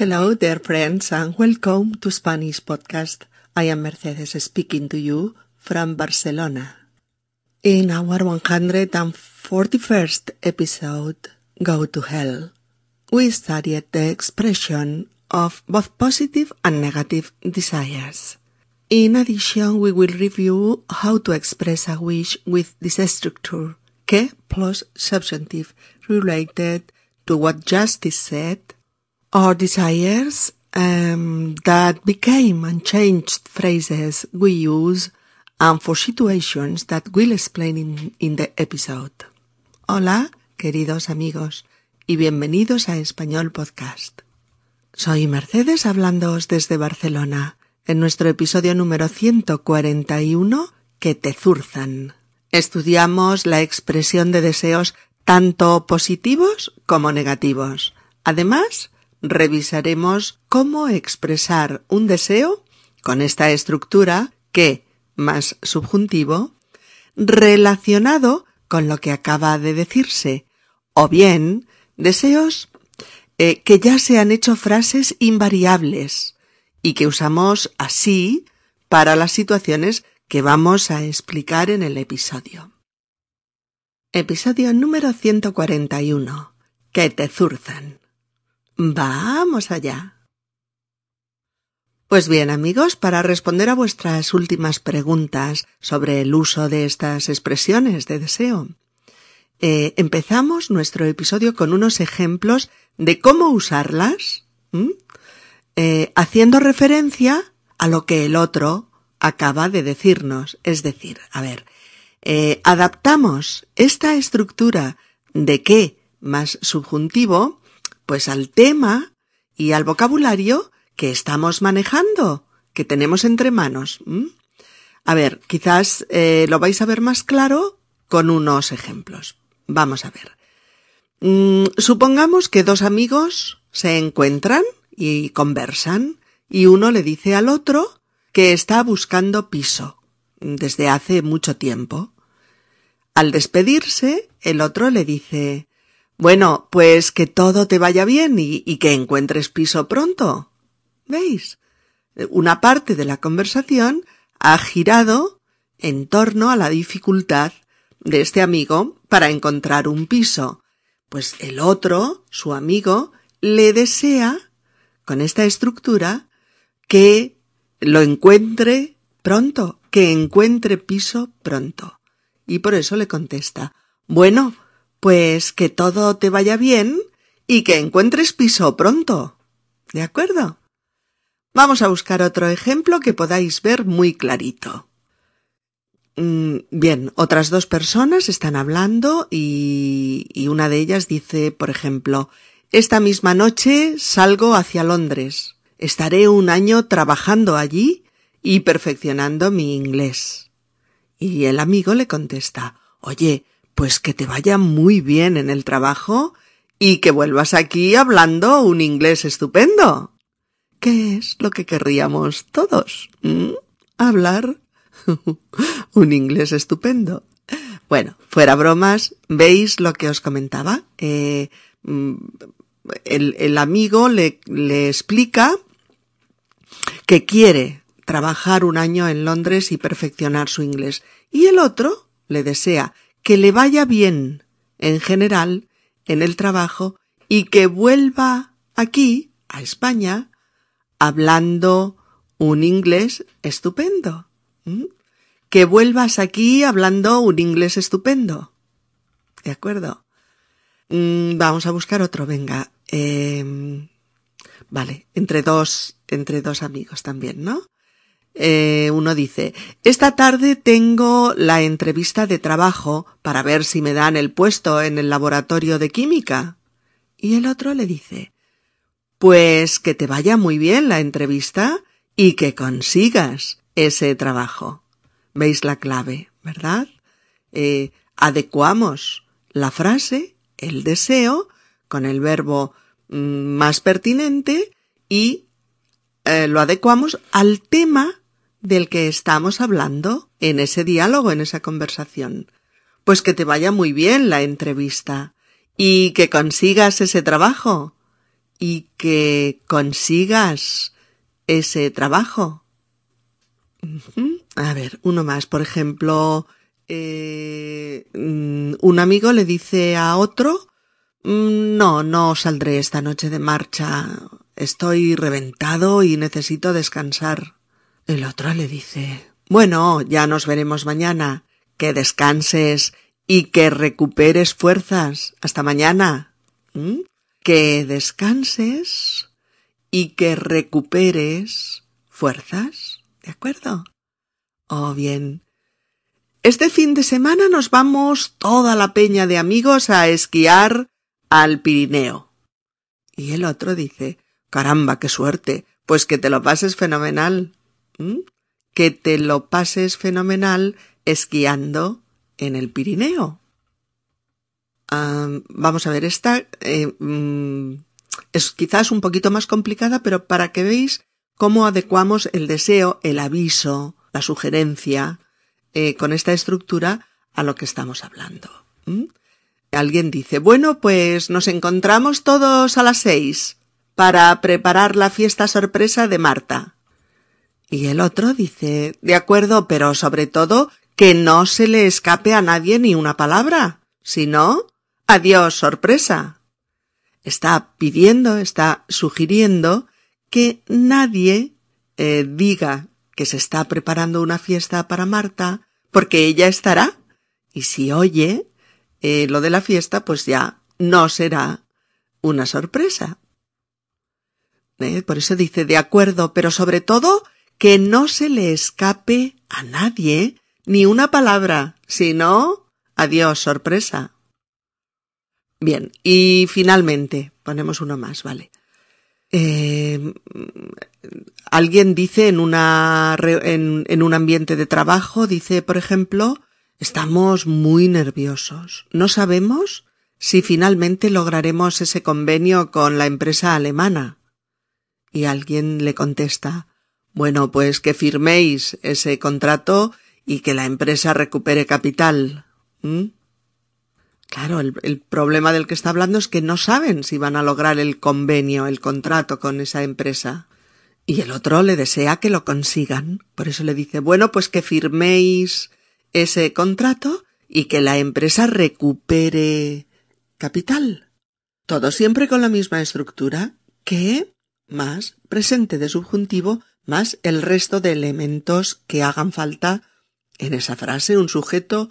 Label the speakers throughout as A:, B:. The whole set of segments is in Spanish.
A: Hello, dear friends, and welcome to Spanish Podcast. I am Mercedes speaking to you from Barcelona. In our 141st episode, Go to Hell, we studied the expression of both positive and negative desires. In addition, we will review how to express a wish with this structure, que plus subjunctive related to what justice said, or desires um, that became unchanged phrases we use and for situations that we'll explain in, in the episode. Hola, queridos amigos, y bienvenidos a Español Podcast. Soy Mercedes hablándoos desde Barcelona en nuestro episodio número 141 que te zurzan. Estudiamos la expresión de deseos tanto positivos como negativos. Además, revisaremos cómo expresar un deseo con esta estructura que, más subjuntivo, relacionado con lo que acaba de decirse, o bien deseos eh, que ya se han hecho frases invariables y que usamos así para las situaciones que vamos a explicar en el episodio. Episodio número 141. Que te zurzan. Vamos allá. Pues bien, amigos, para responder a vuestras últimas preguntas sobre el uso de estas expresiones de deseo, eh, empezamos nuestro episodio con unos ejemplos de cómo usarlas, eh, haciendo referencia a lo que el otro acaba de decirnos. Es decir, a ver, eh, adaptamos esta estructura de qué más subjuntivo, pues al tema y al vocabulario que estamos manejando, que tenemos entre manos. A ver, quizás lo vais a ver más claro con unos ejemplos. Vamos a ver. Mm, supongamos que dos amigos se encuentran y conversan y uno le dice al otro que está buscando piso desde hace mucho tiempo. Al despedirse, el otro le dice Bueno, pues que todo te vaya bien y, que encuentres piso pronto. ¿Veis? Una parte de la conversación ha girado en torno a la dificultad de este amigo para encontrar un piso, pues el otro, su amigo, le desea, con esta estructura, que lo encuentre pronto, que encuentre piso pronto. Y por eso le contesta, bueno, pues que todo te vaya bien y que encuentres piso pronto. ¿De acuerdo? Vamos a buscar otro ejemplo que podáis ver muy clarito. Mm, bien, otras dos personas están hablando y, y una de ellas dice, por ejemplo, esta misma noche salgo hacia Londres. Estaré un año trabajando allí y perfeccionando mi inglés. Y el amigo le contesta, oye, pues que te vaya muy bien en el trabajo y que vuelvas aquí hablando un inglés estupendo. ¿Qué es lo que querríamos todos? ¿Mm? Hablar un inglés estupendo. Bueno, fuera bromas, ¿veis lo que os comentaba? Eh, mm, el, amigo le explica que quiere trabajar un año en Londres y perfeccionar su inglés. Y el otro le desea que le vaya bien en general en el trabajo y que vuelva aquí, a España, hablando un inglés estupendo. Que vuelvas aquí hablando un inglés estupendo. ¿De acuerdo? Mm, vamos a buscar otro, venga. Eh, vale, entre dos, entre dos amigos también, ¿no? Eh, uno dice, esta tarde tengo la entrevista de trabajo para ver si me dan el puesto en el laboratorio de química. Y el otro le dice, pues que te vaya muy bien la entrevista y que consigas ese trabajo. ¿Veis la clave, verdad? Eh, adecuamos la frase, el deseo, con el verbo mm, más pertinente y eh, lo adecuamos al tema del que estamos hablando en ese diálogo, en esa conversación. Pues que te vaya muy bien la entrevista y que consigas ese trabajo y que consigas ese trabajo. A ver, uno más. Por ejemplo, eh, mm, un amigo le dice a otro, mm, no, no saldré esta noche de marcha. Estoy reventado y necesito descansar. El otro le dice, bueno, ya nos veremos mañana. Que descanses y que recuperes fuerzas. Hasta mañana. ¿Mm? Que descanses y que recuperes fuerzas. ¿De acuerdo? Oh, bien. Este fin de semana nos vamos toda la peña de amigos a esquiar al Pirineo. Y el otro dice, caramba, qué suerte, pues que te lo pases fenomenal. Que te lo pases fenomenal esquiando en el Pirineo. vamos a ver, esta eh, mm, es quizás un poquito más complicada, pero para que veáis cómo adecuamos el deseo, el aviso, la sugerencia, eh, con esta estructura a lo que estamos hablando. Alguien dice, bueno, pues nos encontramos todos a las seis para preparar la fiesta sorpresa de Marta. Y el otro dice, de acuerdo, pero sobre todo que no se le escape a nadie ni una palabra. Si no, adiós sorpresa. Está pidiendo, está sugiriendo que nadie eh, diga que se está preparando una fiesta para Marta, porque ella estará. Y si oye eh, lo de la fiesta, pues ya no será una sorpresa. ¿Eh? Por eso dice de acuerdo, pero sobre todo que no se le escape a nadie ni una palabra, sino adiós, sorpresa. Bien, y finalmente, ponemos uno más, ¿vale? Eh, alguien dice en, una, en un ambiente de trabajo, dice, por ejemplo, estamos muy nerviosos. No sabemos si finalmente lograremos ese convenio con la empresa alemana. Y alguien le contesta, bueno, pues que firméis ese contrato y que la empresa recupere capital. Claro, el, el, problema del que está hablando es que no saben si van a lograr el convenio, el contrato con esa empresa. Y el otro le desea que lo consigan. Por eso le dice, bueno, pues que firméis ese contrato y que la empresa recupere capital. Todo siempre con la misma estructura que más presente de subjuntivo más el resto de elementos que hagan falta en esa frase, un sujeto,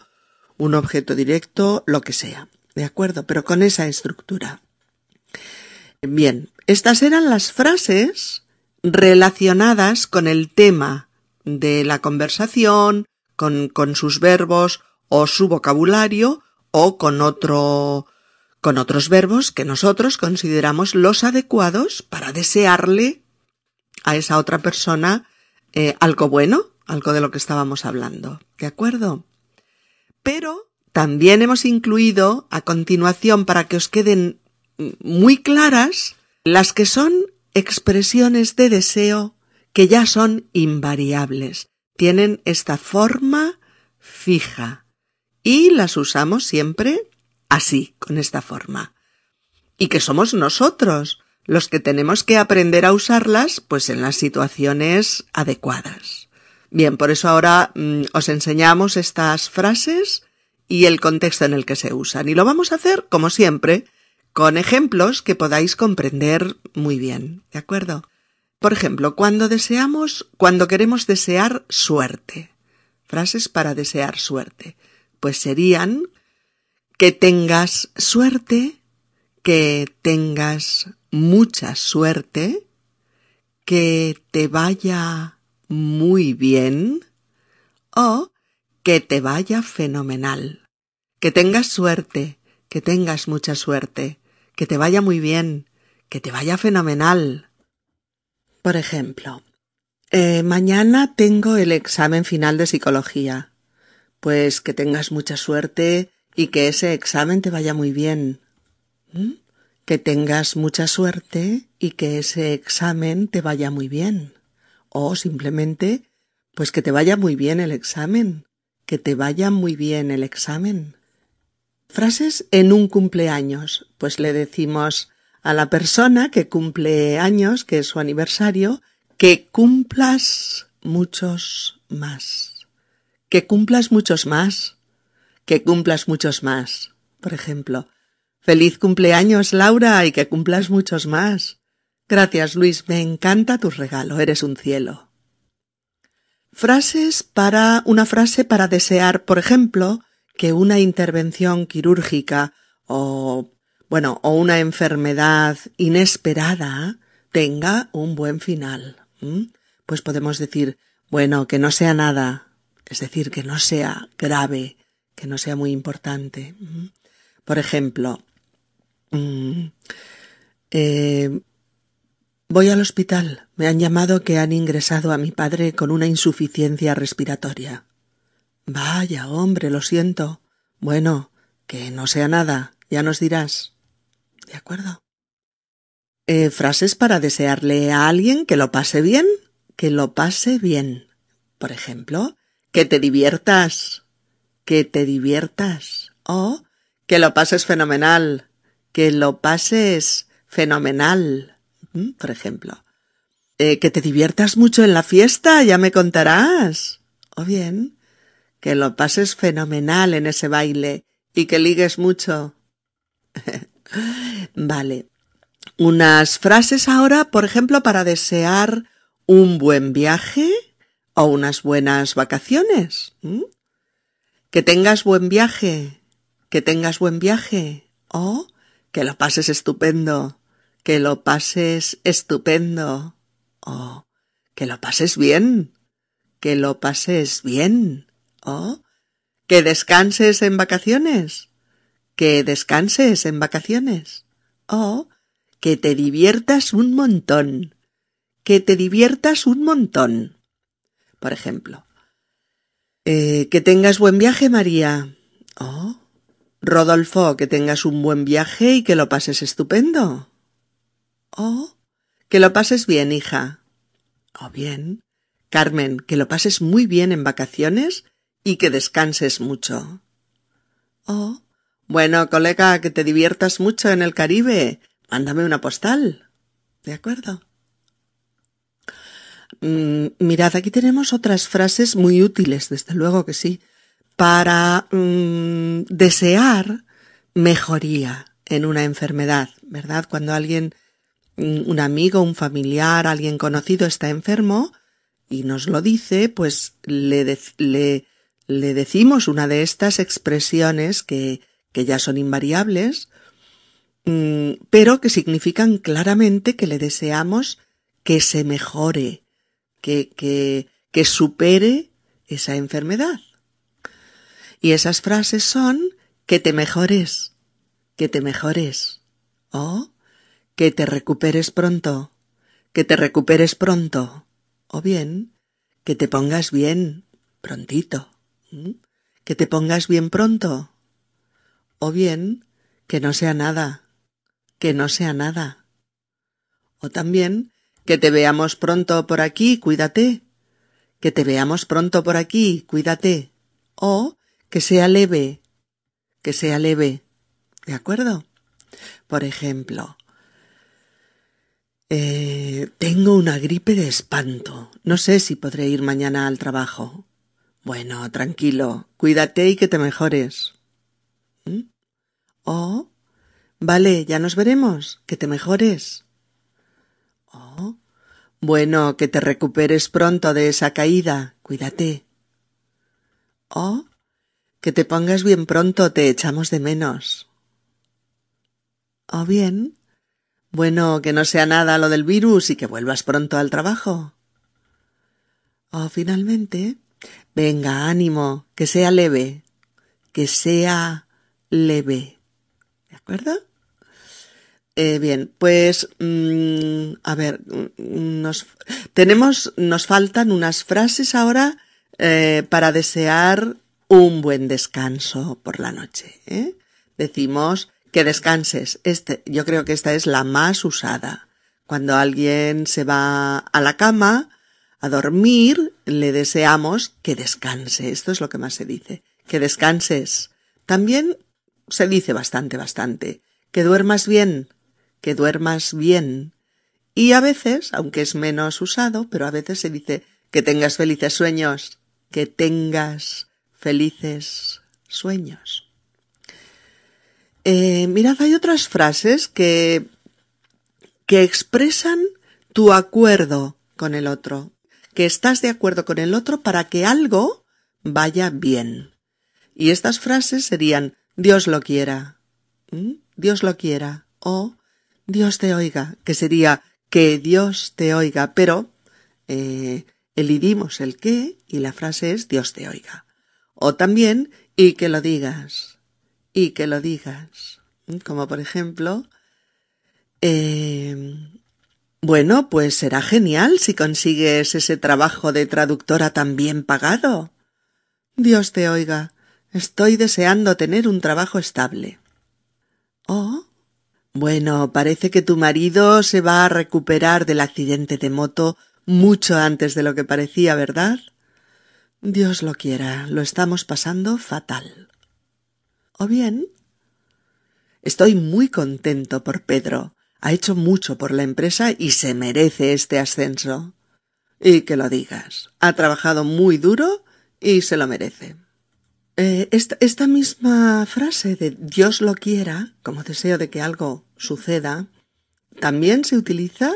A: un objeto directo, lo que sea. ¿De acuerdo? Pero con esa estructura. Bien, estas eran las frases relacionadas con el tema de la conversación, con, con sus verbos o su vocabulario o con otro con otros verbos que nosotros consideramos los adecuados para desearle a esa otra persona eh, algo bueno, algo de lo que estábamos hablando. ¿De acuerdo? Pero también hemos incluido a continuación para que os queden muy claras las que son expresiones de deseo que ya son invariables, tienen esta forma fija y las usamos siempre así, con esta forma. Y que somos nosotros los que tenemos que aprender a usarlas pues en las situaciones adecuadas. Bien, por eso ahora mm, os enseñamos estas frases y el contexto en el que se usan. Y lo vamos a hacer, como siempre, con ejemplos que podáis comprender muy bien. ¿De acuerdo? Por ejemplo, cuando deseamos, cuando queremos desear suerte. Frases para desear suerte. Pues serían que tengas suerte, que tengas mucha suerte, que te vaya muy bien o que te vaya fenomenal. Que tengas suerte, que tengas mucha suerte, que te vaya muy bien, que te vaya fenomenal. Por ejemplo, eh, mañana tengo el examen final de psicología. Pues que tengas mucha suerte y que ese examen te vaya muy bien. ¿Mm? Que tengas mucha suerte y que ese examen te vaya muy bien. O simplemente, pues que te vaya muy bien el examen. Que te vaya muy bien el examen. Frases en un cumpleaños. Pues le decimos a la persona que cumple años, que es su aniversario, que cumplas muchos más. Que cumplas muchos más. Que cumplas muchos más. Por ejemplo, feliz cumpleaños Laura y que cumplas muchos más. Gracias Luis, me encanta tu regalo, eres un cielo. Frases para una frase para desear, por ejemplo, que una intervención quirúrgica o bueno, o una enfermedad inesperada tenga un buen final. Pues podemos decir, bueno, que no sea nada, es decir, que no sea grave, que no sea muy importante. Por ejemplo, mm, eh, voy al hospital. Me han llamado que han ingresado a mi padre con una insuficiencia respiratoria. Vaya, hombre, lo siento. Bueno, que no sea nada, ya nos dirás. ¿De acuerdo? Eh, frases para desearle a alguien que lo pase bien, que lo pase bien. Por ejemplo, que te diviertas, que te diviertas. O que lo pases fenomenal, que lo pases fenomenal. Por ejemplo. Eh, que te diviertas mucho en la fiesta, ya me contarás. O bien, que lo pases fenomenal en ese baile y que ligues mucho. Vale. Unas frases ahora, por ejemplo, para desear un buen viaje o unas buenas vacaciones. Que tengas buen viaje, que tengas buen viaje o que lo pases estupendo, que lo pases estupendo. O que lo pases bien, que lo pases bien. O que descanses en vacaciones. Que descanses en vacaciones. O que te diviertas un montón, que te diviertas un montón. Por ejemplo, eh, que tengas buen viaje, María. Oh, Rodolfo, que tengas un buen viaje y que lo pases estupendo. Oh, que lo pases bien, hija. Oh, bien. Carmen, que lo pases muy bien en vacaciones y que descanses mucho. Oh, bueno, colega, que te diviertas mucho en el Caribe. Mándame una postal. ¿De acuerdo? Mm, mirad, aquí tenemos otras frases muy útiles, desde luego que sí, para mm, desear mejoría en una enfermedad, ¿verdad? Cuando alguien, mm, un amigo, un familiar, alguien conocido está enfermo y nos lo dice, pues le, le, decimos una de estas expresiones que que ya son invariables, mm, pero que significan claramente que le deseamos que se mejore, que, que, que supere esa enfermedad. Y esas frases son que te mejores, que te mejores, o que te recuperes pronto, que te recuperes pronto, o bien que te pongas bien prontito, que te pongas bien pronto, o bien que no sea nada, que no sea nada. O también que te veamos pronto por aquí, cuídate, que te veamos pronto por aquí, cuídate. O que sea leve, que sea leve. ¿De acuerdo? Por ejemplo, eh, tengo una gripe de espanto. No sé si podré ir mañana al trabajo. Bueno, tranquilo, cuídate y que te mejores. Oh, vale, ya nos veremos. Que te mejores. Oh, bueno, que te recuperes pronto de esa caída. Cuídate. Oh, que te pongas bien pronto, te echamos de menos. Oh, bien. Bueno, que no sea nada lo del virus y que vuelvas pronto al trabajo. Oh, finalmente. Venga, ánimo, que sea leve, que sea leve. ¿De acuerdo? Eh, bien, pues mm, a ver, mm, nos tenemos, nos faltan unas frases ahora eh, para desear un buen descanso por la noche. ¿eh? Decimos que descanses. Este, yo creo que esta es la más usada. Cuando alguien se va a la cama a dormir, le deseamos que descanse. Esto es lo que más se dice. Que descanses. También se dice bastante, bastante. Que duermas bien, que duermas bien. Y a veces, aunque es menos usado, pero a veces se dice que tengas felices sueños, que tengas felices sueños. Eh, mirad, hay otras frases que, que expresan tu acuerdo con el otro, que estás de acuerdo con el otro para que algo vaya bien. Y estas frases serían Dios lo quiera, Dios lo quiera, o Dios te oiga, que sería que Dios te oiga, pero eh, elidimos el qué y la frase es Dios te oiga. O también y que lo digas, y que lo digas. Como por ejemplo, eh, bueno, pues será genial si consigues ese trabajo de traductora tan bien pagado. Dios te oiga, estoy deseando tener un trabajo estable. Oh, bueno, parece que tu marido se va a recuperar del accidente de moto mucho antes de lo que parecía, ¿verdad? Dios lo quiera, lo estamos pasando fatal. O bien, estoy muy contento por Pedro. Ha hecho mucho por la empresa y se merece este ascenso. Y que lo digas. Ha trabajado muy duro y se lo merece. Eh, esta, misma frase de Dios lo quiera, como deseo de que algo suceda, también se utiliza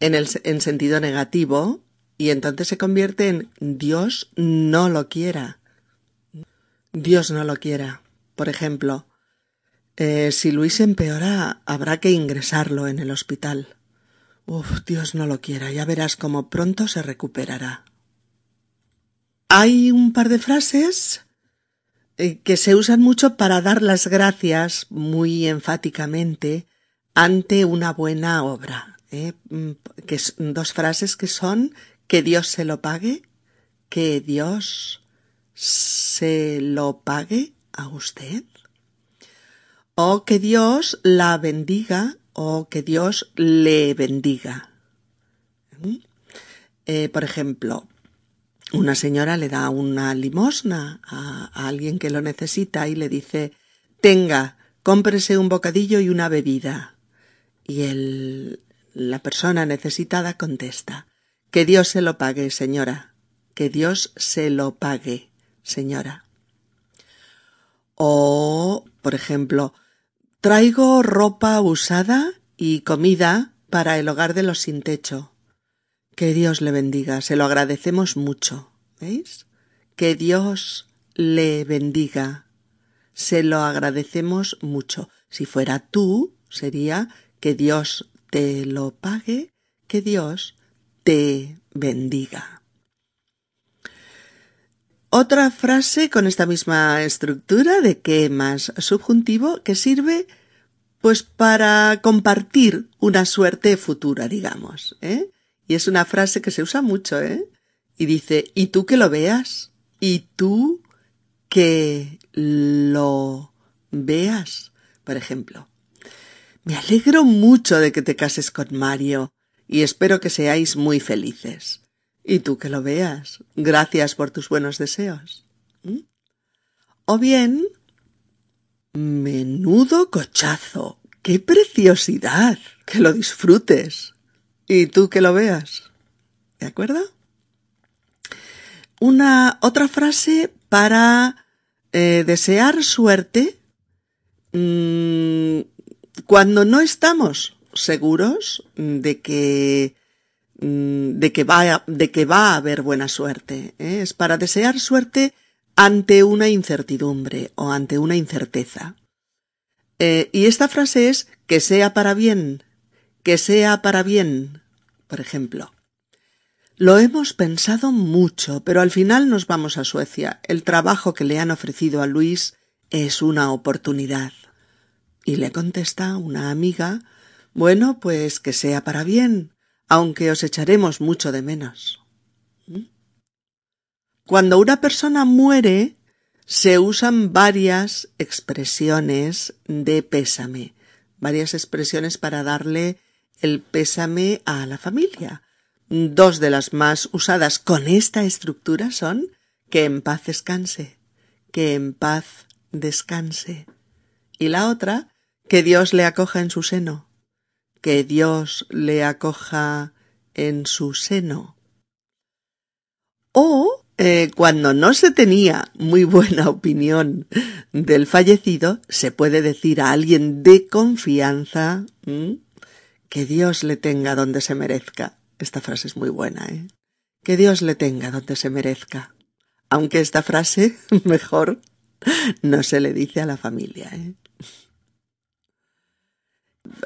A: en, el, en sentido negativo y entonces se convierte en Dios no lo quiera. Dios no lo quiera. Por ejemplo, eh, si Luis empeora, habrá que ingresarlo en el hospital. Uf, Dios no lo quiera, ya verás cómo pronto se recuperará. Hay un par de frases eh, que se usan mucho para dar las gracias muy enfáticamente ante una buena obra. ¿eh? Mm, que dos frases que son que Dios se lo pague, que Dios se lo pague a usted o que Dios la bendiga o que Dios le bendiga. ¿Mm? Eh, por ejemplo, una señora le da una limosna a, alguien que lo necesita y le dice tenga, cómprese un bocadillo y una bebida. Y el, la persona necesitada contesta que Dios se lo pague, señora, que Dios se lo pague, señora. O, por ejemplo, Traigo ropa usada y comida para el hogar de los sin techo. Que Dios le bendiga, se lo agradecemos mucho. ¿Veis? Que Dios le bendiga. Se lo agradecemos mucho. Si fuera tú, sería que Dios te lo pague, que Dios te bendiga. Otra frase con esta misma estructura de que más subjuntivo que sirve pues para compartir una suerte futura, digamos, ¿eh? Y es una frase que se usa mucho, ¿eh? Y dice, y tú que lo veas, y tú que lo veas, por ejemplo. Me alegro mucho de que te cases con Mario y espero que seáis muy felices. Y tú que lo veas. Gracias por tus buenos deseos. ¿Mm? O bien, menudo cochazo. ¡Qué preciosidad! Que lo disfrutes. Y tú que lo veas. ¿De acuerdo? Una otra frase para eh, desear suerte mm, cuando no estamos seguros de que Mm, de que va, de que va a haber buena suerte. ¿eh? Es para desear suerte ante una incertidumbre o ante una incerteza. Eh, y esta frase es que sea para bien, que sea para bien. Por ejemplo, lo hemos pensado mucho, pero al final nos vamos a Suecia. El trabajo que le han ofrecido a Luis es una oportunidad. Y le contesta una amiga, bueno, pues que sea para bien, aunque os echaremos mucho de menos. ¿Mm? Cuando una persona muere, se usan varias expresiones de pésame, varias expresiones para darle el pésame a la familia. Dos de las más usadas con esta estructura son que en paz descanse, que en paz descanse. Y la otra, que Dios le acoja en su seno, que Dios le acoja en su seno. O eh, cuando no se tenía muy buena opinión del fallecido, se puede decir a alguien de confianza que Dios le tenga donde se merezca. Esta frase es muy buena, ¿eh? Que Dios le tenga donde se merezca. Aunque esta frase, mejor, no se le dice a la familia, ¿eh?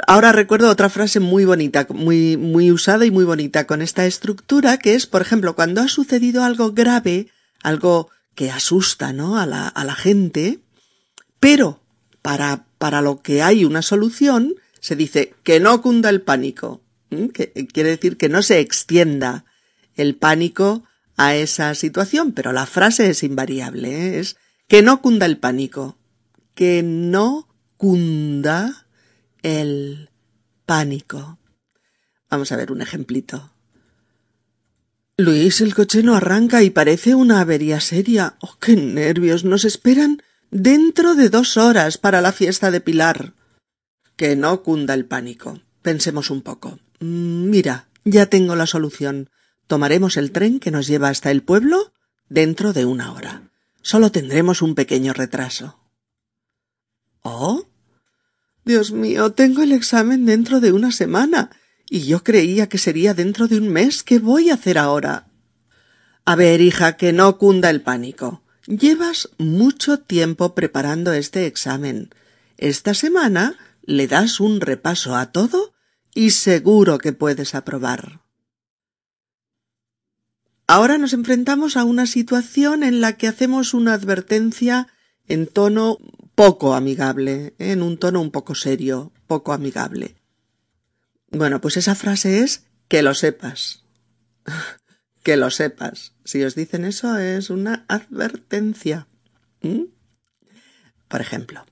A: Ahora recuerdo otra frase muy bonita, muy, muy usada y muy bonita con esta estructura, que es, por ejemplo, cuando ha sucedido algo grave, algo que asusta, ¿no? A la, a la gente, pero para, para lo que hay una solución, se dice que no cunda el pánico, que quiere decir que no se extienda el pánico a esa situación, pero la frase es invariable, ¿eh? es que no cunda el pánico, que no cunda el pánico. Vamos a ver un ejemplito. Luis, el coche no arranca y parece una avería seria. Oh, qué nervios. Nos esperan dentro de dos horas para la fiesta de Pilar. Que no cunda el pánico. Pensemos un poco. Mm, mira, ya tengo la solución. Tomaremos el tren que nos lleva hasta el pueblo dentro de una hora. Solo tendremos un pequeño retraso. ¿Oh? Dios mío, tengo el examen dentro de una semana, y yo creía que sería dentro de un mes. ¿Qué voy a hacer ahora? A ver, hija, que no cunda el pánico. Llevas mucho tiempo preparando este examen. Esta semana le das un repaso a todo y seguro que puedes aprobar. Ahora nos enfrentamos a una situación en la que hacemos una advertencia en tono poco amigable, en un tono un poco serio, poco amigable. Bueno, pues esa frase es que lo sepas. que lo sepas. Si os dicen eso es una advertencia. ¿Mm? Por ejemplo,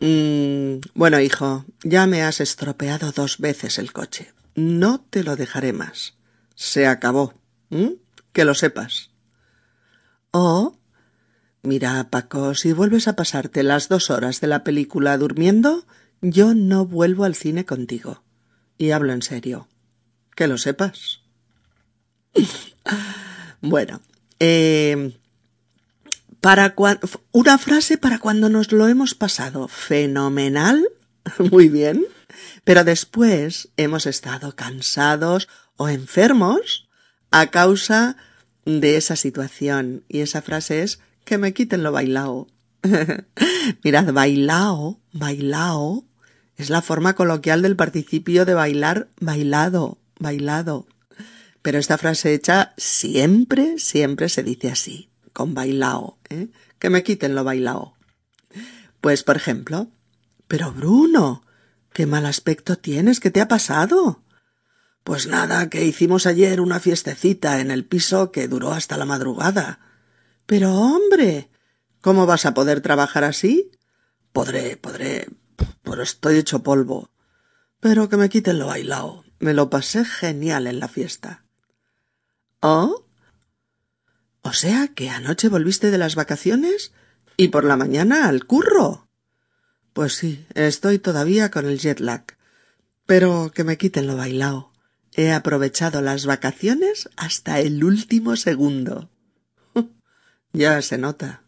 A: mm, bueno, hijo, ya me has estropeado dos veces el coche. No te lo dejaré más. Se acabó. ¿Mm? Que lo sepas. O Mira, Paco, si vuelves a pasarte las dos horas de la película durmiendo, yo no vuelvo al cine contigo. Y hablo en serio. Que lo sepas. bueno, eh, para una frase para cuando nos lo hemos pasado fenomenal, muy bien, pero después hemos estado cansados o enfermos a causa de esa situación. Y esa frase es que me quiten lo bailao. Mirad, bailao, bailao, es la forma coloquial del participio de bailar, bailado, bailado. Pero esta frase hecha siempre, siempre se dice así, con bailao, ¿eh? que me quiten lo bailao. Pues, por ejemplo, pero Bruno, qué mal aspecto tienes, ¿qué te ha pasado? Pues nada, que hicimos ayer una fiestecita en el piso que duró hasta la madrugada. Pero hombre, ¿cómo vas a poder trabajar así? Podré, podré, pero estoy hecho polvo. Pero que me quiten lo bailao. Me lo pasé genial en la fiesta. ¿Oh? O sea que anoche volviste de las vacaciones y por la mañana al curro. Pues sí, estoy todavía con el jet lag. Pero que me quiten lo bailao. He aprovechado las vacaciones hasta el último segundo. Ya se nota.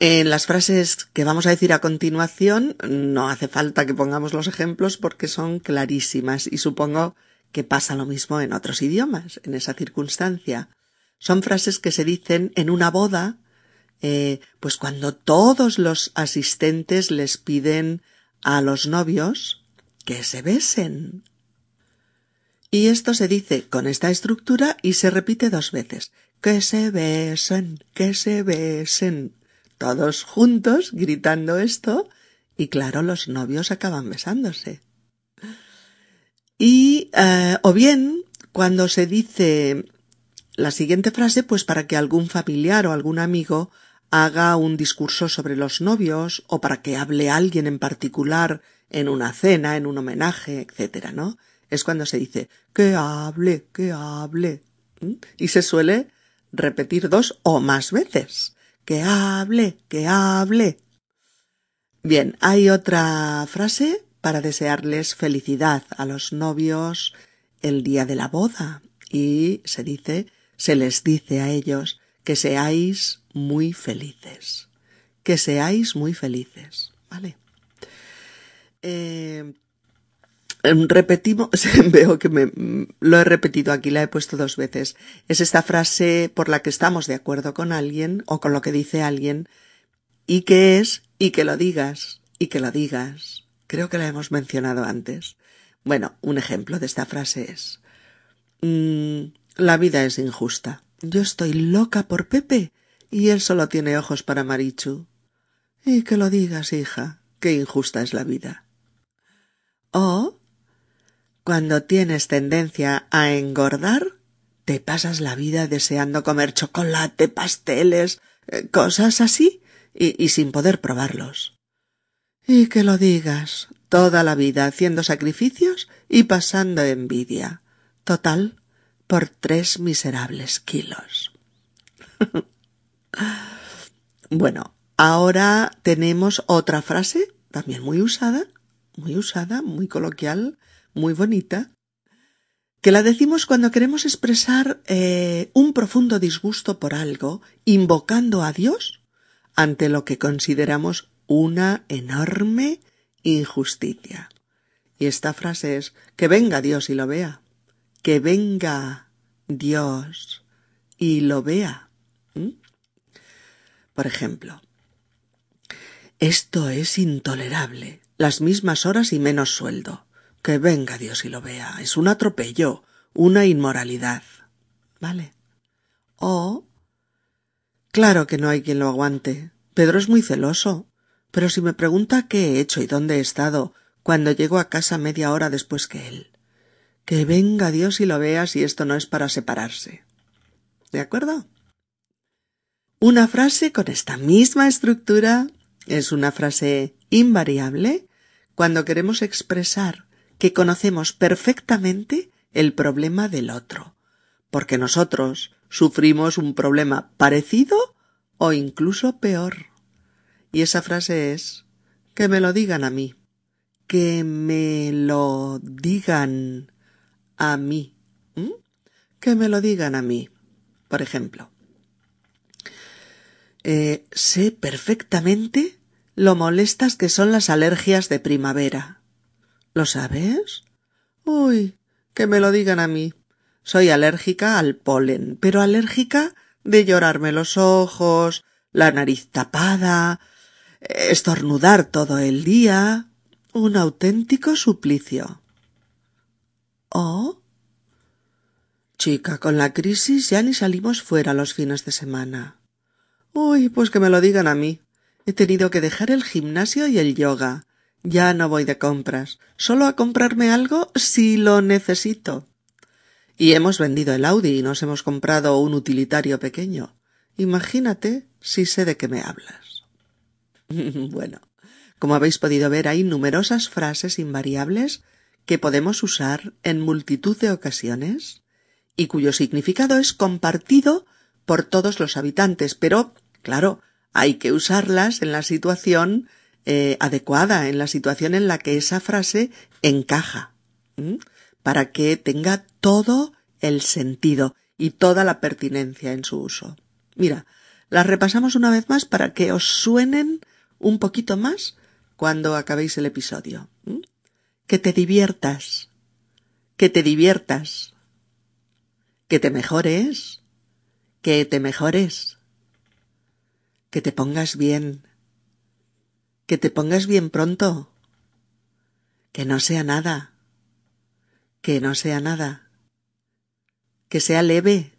A: En las frases que vamos a decir a continuación no hace falta que pongamos los ejemplos porque son clarísimas y supongo que pasa lo mismo en otros idiomas, en esa circunstancia. Son frases que se dicen en una boda, eh, pues cuando todos los asistentes les piden a los novios que se besen. Y esto se dice con esta estructura y se repite dos veces que se besen, que se besen. Todos juntos gritando esto y claro, los novios acaban besándose. Y, eh, o bien, cuando se dice la siguiente frase, pues para que algún familiar o algún amigo haga un discurso sobre los novios o para que hable alguien en particular en una cena, en un homenaje, etcétera, ¿no? Es cuando se dice que hable, que hable. Y se suele repetir dos o más veces. Que hable, que hable. Bien, hay otra frase para desearles felicidad a los novios el día de la boda y se dice, se les dice a ellos que seáis muy felices, que seáis muy felices, ¿vale? Eh, repetimos, veo que me, lo he repetido aquí, la he puesto dos veces. Es esta frase por la que estamos de acuerdo con alguien o con lo que dice alguien y que es y que lo digas y que lo digas. Creo que la hemos mencionado antes. Bueno, un ejemplo de esta frase es mm, la vida es injusta. Yo estoy loca por Pepe y él solo tiene ojos para Marichu. Y que lo digas, hija, qué injusta es la vida. O cuando tienes tendencia a engordar, te pasas la vida deseando comer chocolate, pasteles, eh, cosas así, y, y sin poder probarlos. Y que lo digas, toda la vida haciendo sacrificios y pasando envidia. Total, por tres miserables kilos. bueno, ahora tenemos otra frase, también muy usada, muy usada, muy coloquial, muy bonita, que la decimos cuando queremos expresar eh, un profundo disgusto por algo, invocando a Dios ante lo que consideramos una enorme injusticia. Y esta frase es que venga Dios y lo vea, que venga Dios y lo vea. Por ejemplo, esto es intolerable, las mismas horas y menos sueldo. Que venga Dios y lo vea. Es un atropello, una inmoralidad. ¿Vale? O... Claro que no hay quien lo aguante. Pedro es muy celoso. Pero si me pregunta qué he hecho y dónde he estado, cuando llego a casa media hora después que él. Que venga Dios y lo vea si esto no es para separarse. ¿De acuerdo? Una frase con esta misma estructura es una frase invariable cuando queremos expresar que conocemos perfectamente el problema del otro, porque nosotros sufrimos un problema parecido o incluso peor. Y esa frase es que me lo digan a mí, que me lo digan a mí, que me lo digan a mí. Por ejemplo, eh, sé perfectamente lo molestas que son las alergias de primavera. ¿Lo sabes? Uy, que me lo digan a mí. Soy alérgica al polen, pero alérgica de llorarme los ojos, la nariz tapada, estornudar todo el día. Un auténtico suplicio. ¿Oh? Chica, con la crisis ya ni salimos fuera los fines de semana. Uy, pues que me lo digan a mí. He tenido que dejar el gimnasio y el yoga. Ya no voy de compras, solo a comprarme algo si lo necesito. Y hemos vendido el Audi y nos hemos comprado un utilitario pequeño. Imagínate si sé de qué me hablas. bueno, como habéis podido ver, hay numerosas frases invariables que podemos usar en multitud de ocasiones y cuyo significado es compartido por todos los habitantes, pero, claro, hay que usarlas en la situación eh, adecuada, en la situación en la que esa frase encaja, para que tenga todo el sentido y toda la pertinencia en su uso. Mira, las repasamos una vez más para que os suenen un poquito más cuando acabéis el episodio. Que te diviertas, que te diviertas, que te mejores, que te mejores, que te pongas bien, que te pongas bien pronto. Que no sea nada. Que no sea nada. Que sea leve.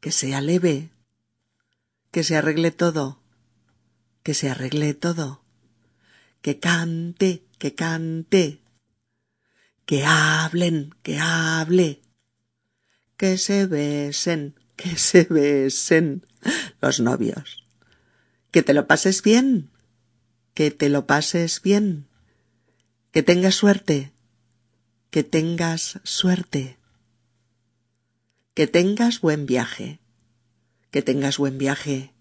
A: Que sea leve. Que se arregle todo. Que se arregle todo. Que cante, que cante. Que hablen, que hable. Que se besen, que se besen los novios. Que te lo pases bien que te lo pases bien, que tengas suerte, que tengas suerte, que tengas buen viaje, que tengas buen viaje,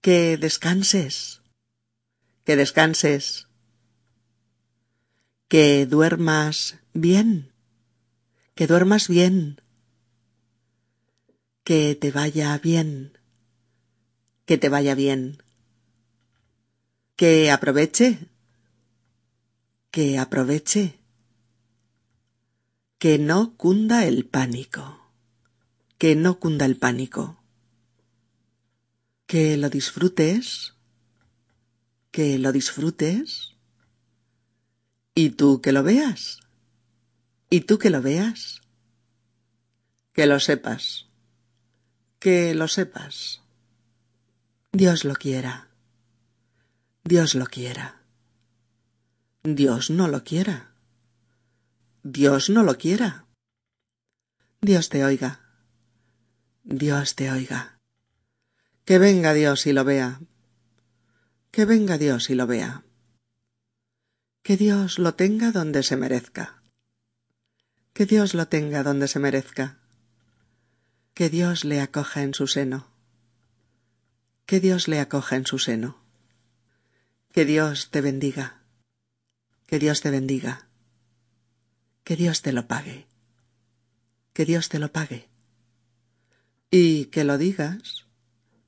A: que descanses, que descanses, Que duermas bien. Que duermas bien. Que te vaya bien. Que te vaya bien. Que aproveche. Que aproveche. Que no cunda el pánico. Que no cunda el pánico. Que lo disfrutes. Que lo disfrutes. Y tú que lo veas. Y tú que lo veas. Que lo sepas. Que lo sepas. Dios lo quiera. Dios lo quiera. Dios no lo quiera. Dios no lo quiera. Dios te oiga. Dios te oiga. Que venga Dios y lo vea. Que venga Dios y lo vea. Que Dios lo tenga donde se merezca. Que Dios lo tenga donde se merezca. Que Dios le acoja en su seno. Que Dios le acoja en su seno. Que Dios te bendiga. Que Dios te bendiga. Que Dios te lo pague. Que Dios te lo pague. Y que lo digas.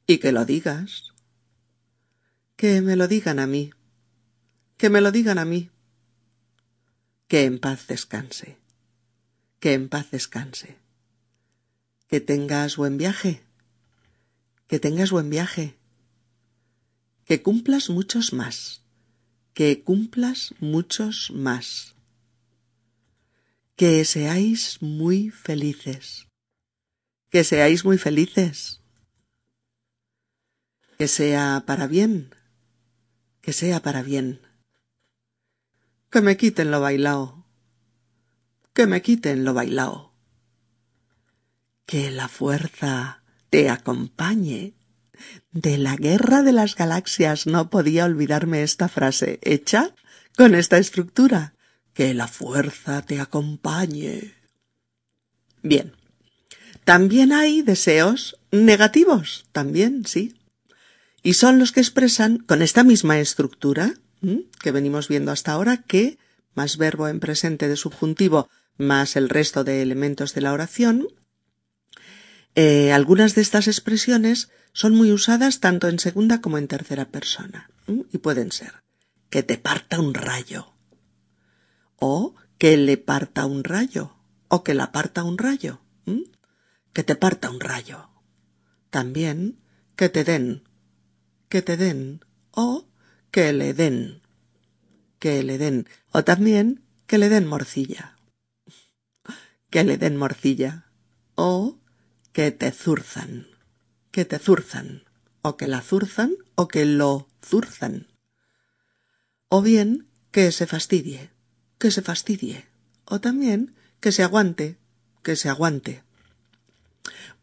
A: Y que lo digas. Que me lo digan a mí. Que me lo digan a mí. Que en paz descanse. Que en paz descanse. Que tengas buen viaje. Que tengas buen viaje que cumplas muchos más, que cumplas muchos más, que seáis muy felices, que seáis muy felices, que sea para bien, que sea para bien, que me quiten lo bailao, que me quiten lo bailao, que la fuerza te acompañe de la Guerra de las Galaxias no podía olvidarme esta frase hecha con esta estructura. Que la fuerza te acompañe. Bien. También hay deseos negativos, también, sí. Y son los que expresan con esta misma estructura que venimos viendo hasta ahora que más verbo en presente de subjuntivo más el resto de elementos de la oración. Eh, algunas de estas expresiones son muy usadas tanto en segunda como en tercera persona. Y pueden ser que te parta un rayo. O que le parta un rayo. O que la parta un rayo. Que te parta un rayo. También que te den. Que te den. O que le den. Que le den. O también que le den morcilla. Que le den morcilla. O que te zurzan que te zurzan, o que la zurzan, o que lo zurzan. O bien que se fastidie, que se fastidie, o también que se aguante, que se aguante.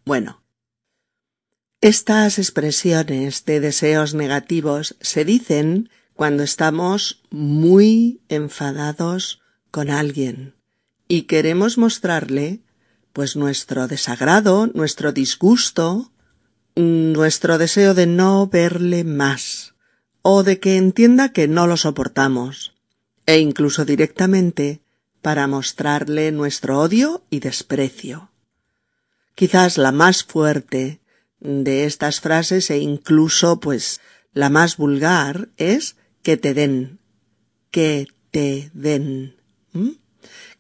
A: Bueno, estas expresiones de deseos negativos se dicen cuando estamos muy enfadados con alguien y queremos mostrarle pues nuestro desagrado, nuestro disgusto, nuestro deseo de no verle más, o de que entienda que no lo soportamos, e incluso directamente para mostrarle nuestro odio y desprecio. Quizás la más fuerte de estas frases e incluso pues la más vulgar es que te den, que te den.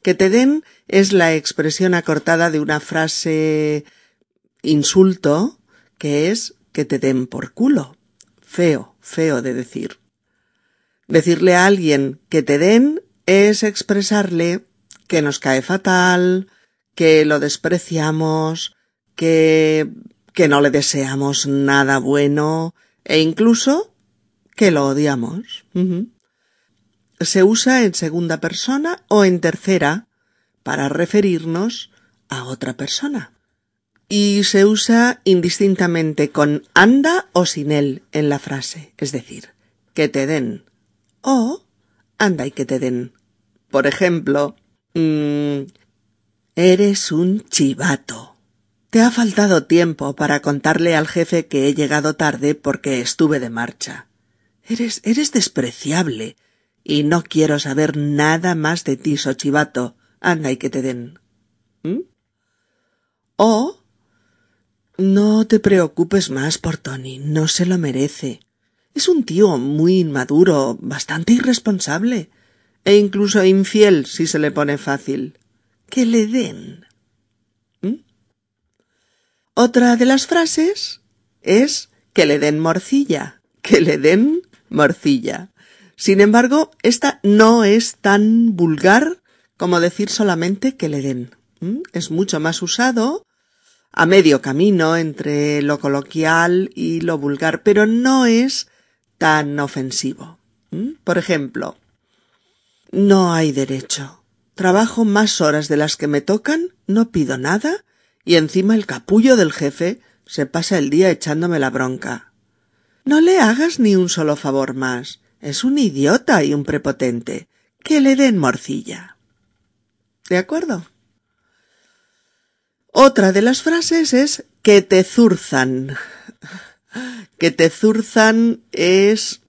A: Que te den es la expresión acortada de una frase insulto que es que te den por culo. Feo, feo de decir. Decirle a alguien que te den es expresarle que nos cae fatal, que lo despreciamos, que que no le deseamos nada bueno e incluso que lo odiamos. Se usa en segunda persona o en tercera para referirnos a otra persona y se usa indistintamente con anda o sin él en la frase, es decir, que te den o anda y que te den. Por ejemplo, mmm, eres un chivato. Te ha faltado tiempo para contarle al jefe que he llegado tarde porque estuve de marcha. Eres, eres despreciable y no quiero saber nada más de ti, Sochivato. Anda y que te den. ¿Mm? O no te preocupes más por Tony, no se lo merece. Es un tío muy inmaduro, bastante irresponsable, e incluso infiel si se le pone fácil. Que le den. ¿Mm? Otra de las frases es que le den morcilla, que le den morcilla. Sin embargo, esta no es tan vulgar como decir solamente que le den. Es mucho más usado a medio camino entre lo coloquial y lo vulgar, pero no es tan ofensivo. Por ejemplo, no hay derecho. Trabajo más horas de las que me tocan, no pido nada, y encima el capullo del jefe se pasa el día echándome la bronca. No le hagas ni un solo favor más. Es un idiota y un prepotente. Que le den morcilla. ¿De acuerdo? Otra de las frases es que te zurzan. Que te zurzan es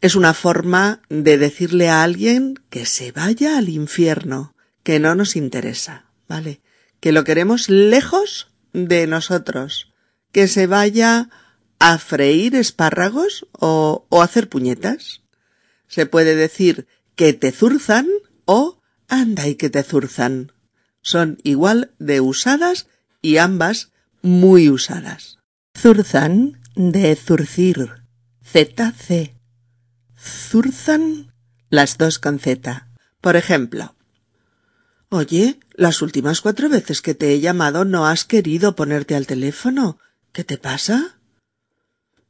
A: es una forma de decirle a alguien que se vaya al infierno, que no nos interesa, ¿vale? Que lo queremos lejos de nosotros, que se vaya a freír espárragos o, hacer puñetas. Se puede decir que te zurzan o anda y que te zurzan. Son igual de usadas y ambas muy usadas. Zurzan de zurcir. ZC. Zurzan las dos con Z. Por ejemplo. Oye, las últimas cuatro veces que te he llamado no has querido ponerte al teléfono. ¿Qué te pasa?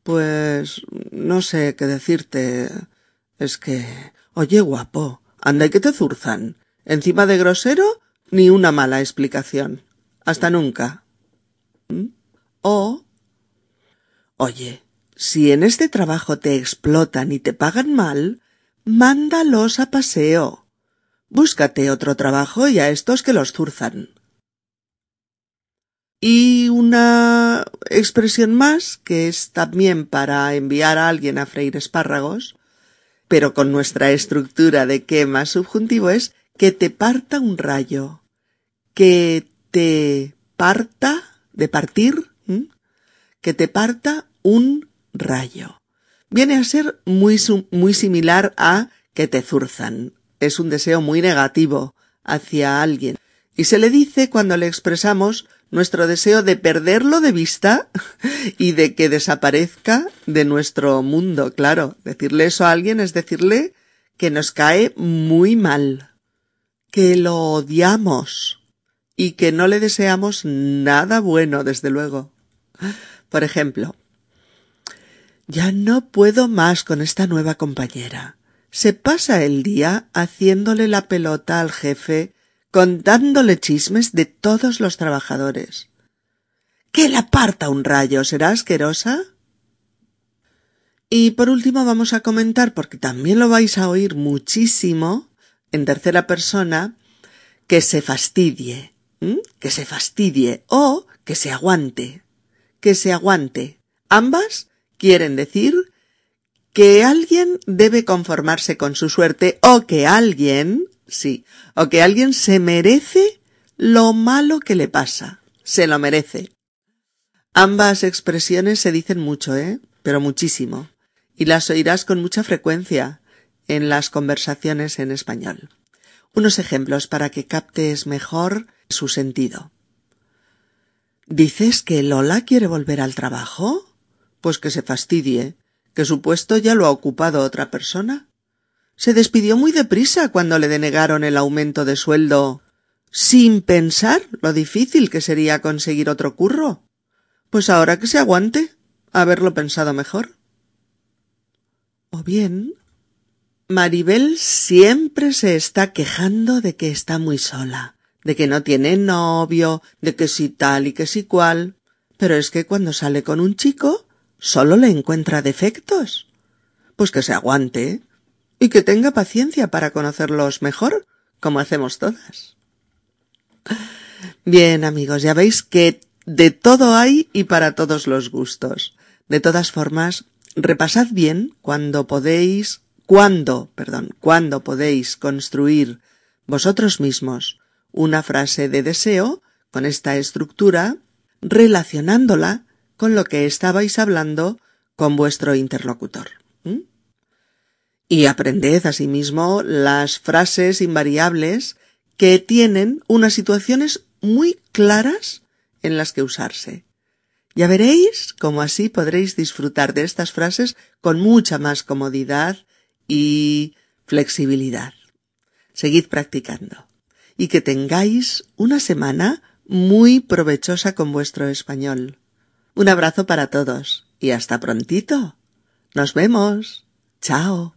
A: Pues no sé qué decirte. Es que. Oye, guapo, anda y que te zurzan. Encima de grosero, ni una mala explicación. Hasta nunca. ¿Mm? O. Oye, si en este trabajo te explotan y te pagan mal, mándalos a paseo. Búscate otro trabajo y a estos que los zurzan. Y una expresión más, que es también para enviar a alguien a freír espárragos, pero con nuestra estructura de quema subjuntivo es que te parta un rayo, que te parta, de partir, que te parta un rayo. Viene a ser muy, muy similar a que te zurzan. Es un deseo muy negativo hacia alguien. Y se le dice cuando le expresamos nuestro deseo de perderlo de vista y de que desaparezca de nuestro mundo. Claro, decirle eso a alguien es decirle que nos cae muy mal, que lo odiamos y que no le deseamos nada bueno, desde luego. Por ejemplo, ya no puedo más con esta nueva compañera. Se pasa el día haciéndole la pelota al jefe contándole chismes de todos los trabajadores. ¡Que la parta un rayo! ¿Será asquerosa? Y por último vamos a comentar, porque también lo vais a oír muchísimo, en tercera persona, que se fastidie, que se fastidie o que se aguante, que se aguante. Ambas quieren decir que alguien debe conformarse con su suerte o que alguien Sí. O que alguien se merece lo malo que le pasa. Se lo merece. Ambas expresiones se dicen mucho, ¿eh? Pero muchísimo. Y las oirás con mucha frecuencia en las conversaciones en español. Unos ejemplos para que captes mejor su sentido. ¿Dices que Lola quiere volver al trabajo? Pues que se fastidie, que su puesto ya lo ha ocupado otra persona. Se despidió muy deprisa cuando le denegaron el aumento de sueldo, sin pensar lo difícil que sería conseguir otro curro. Pues ahora que se aguante, haberlo pensado mejor. O bien, Maribel siempre se está quejando de que está muy sola, de que no tiene novio, de que si tal y que si cual. Pero es que cuando sale con un chico, solo le encuentra defectos. Pues que se aguante, y que tenga paciencia para conocerlos mejor, como hacemos todas. Bien, amigos, ya veis que de todo hay y para todos los gustos. De todas formas, repasad bien cuando podéis cuándo, perdón, cuándo podéis construir vosotros mismos una frase de deseo con esta estructura, relacionándola con lo que estabais hablando con vuestro interlocutor. Y aprended asimismo las frases invariables que tienen unas situaciones muy claras en las que usarse. Ya veréis cómo así podréis disfrutar de estas frases con mucha más comodidad y flexibilidad. Seguid practicando y que tengáis una semana muy provechosa con vuestro español. Un abrazo para todos y hasta prontito. Nos vemos. Chao.